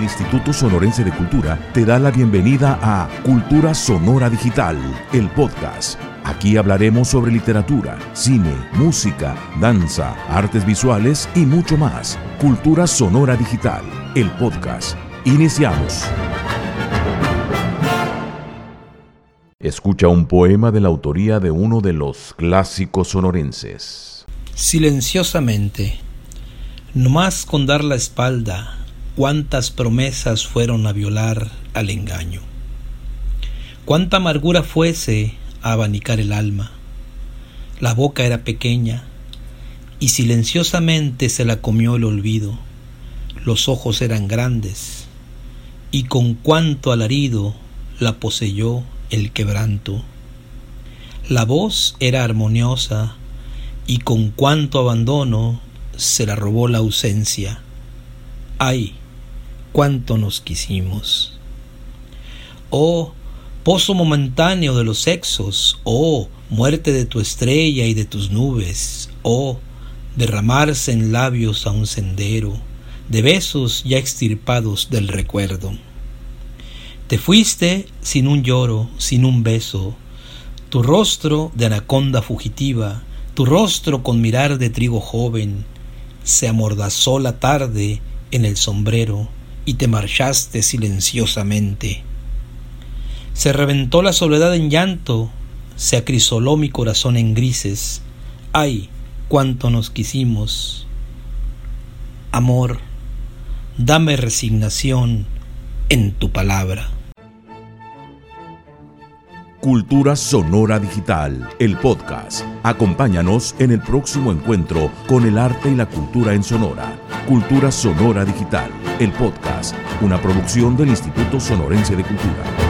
El Instituto Sonorense de Cultura te da la bienvenida a Cultura Sonora Digital, el podcast. Aquí hablaremos sobre literatura, cine, música, danza, artes visuales y mucho más. Cultura Sonora Digital, el podcast. Iniciamos. Escucha un poema de la autoría de uno de los clásicos sonorenses. Silenciosamente, no más con dar la espalda, cuántas promesas fueron a violar al engaño. Cuánta amargura fuese a abanicar el alma. La boca era pequeña y silenciosamente se la comió el olvido. Los ojos eran grandes y con cuánto alarido la poseyó el quebranto. La voz era armoniosa y con cuánto abandono se la robó la ausencia. Ay, cuánto nos quisimos. Oh, pozo momentáneo de los sexos, oh, muerte de tu estrella y de tus nubes, oh, derramarse en labios a un sendero, de besos ya extirpados del recuerdo. Te fuiste sin un lloro, sin un beso, tu rostro de anaconda fugitiva, tu rostro con mirar de trigo joven, se amordazó la tarde en el sombrero y te marchaste silenciosamente. Se reventó la soledad en llanto, se acrisoló mi corazón en grises. Ay, cuánto nos quisimos. Amor, dame resignación en tu palabra. Cultura Sonora Digital, el podcast. Acompáñanos en el próximo encuentro con el arte y la cultura en Sonora. Cultura Sonora Digital, el podcast, una producción del Instituto Sonorense de Cultura.